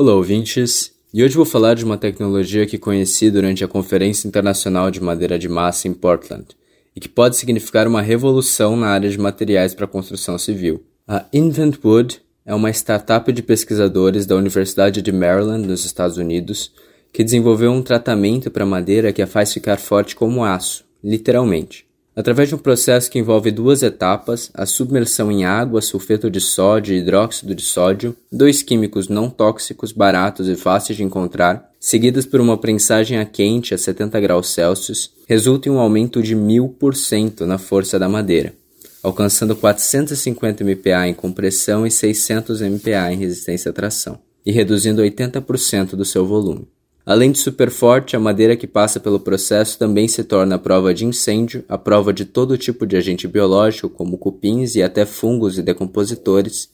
Olá, ouvintes! E hoje vou falar de uma tecnologia que conheci durante a Conferência Internacional de Madeira de Massa em Portland e que pode significar uma revolução na área de materiais para construção civil. A InventWood é uma startup de pesquisadores da Universidade de Maryland, nos Estados Unidos, que desenvolveu um tratamento para madeira que a faz ficar forte como aço, literalmente. Através de um processo que envolve duas etapas, a submersão em água, sulfeto de sódio e hidróxido de sódio, dois químicos não tóxicos, baratos e fáceis de encontrar, seguidas por uma prensagem a quente a 70 graus Celsius, resulta em um aumento de 1000% na força da madeira, alcançando 450 MPa em compressão e 600 MPa em resistência à tração, e reduzindo 80% do seu volume. Além de super forte, a madeira que passa pelo processo também se torna a prova de incêndio, a prova de todo tipo de agente biológico, como cupins e até fungos e decompositores,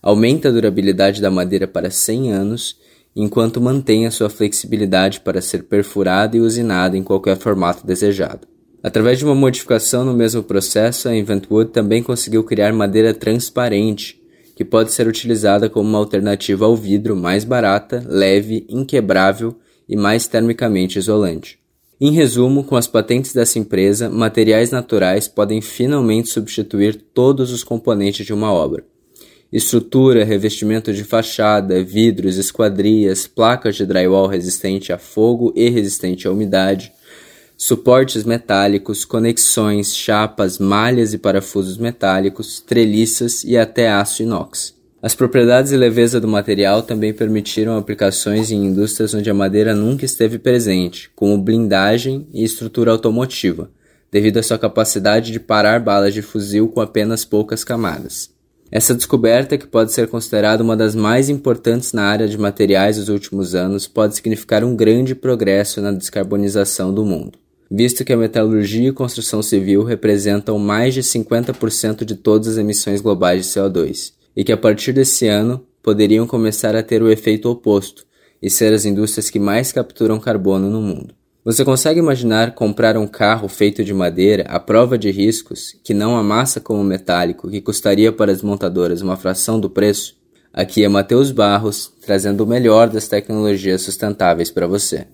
aumenta a durabilidade da madeira para 100 anos, enquanto mantém a sua flexibilidade para ser perfurada e usinada em qualquer formato desejado. Através de uma modificação no mesmo processo, a Inventwood também conseguiu criar madeira transparente, que pode ser utilizada como uma alternativa ao vidro mais barata, leve, inquebrável e mais termicamente isolante. Em resumo, com as patentes dessa empresa, materiais naturais podem finalmente substituir todos os componentes de uma obra. Estrutura, revestimento de fachada, vidros, esquadrias, placas de drywall resistente a fogo e resistente à umidade, suportes metálicos, conexões, chapas, malhas e parafusos metálicos, treliças e até aço inox. As propriedades e leveza do material também permitiram aplicações em indústrias onde a madeira nunca esteve presente, como blindagem e estrutura automotiva, devido à sua capacidade de parar balas de fuzil com apenas poucas camadas. Essa descoberta, que pode ser considerada uma das mais importantes na área de materiais dos últimos anos, pode significar um grande progresso na descarbonização do mundo, visto que a metalurgia e construção civil representam mais de 50% de todas as emissões globais de CO2 e que a partir desse ano poderiam começar a ter o efeito oposto e ser as indústrias que mais capturam carbono no mundo. Você consegue imaginar comprar um carro feito de madeira à prova de riscos, que não amassa como metálico, que custaria para as montadoras uma fração do preço? Aqui é Matheus Barros, trazendo o melhor das tecnologias sustentáveis para você.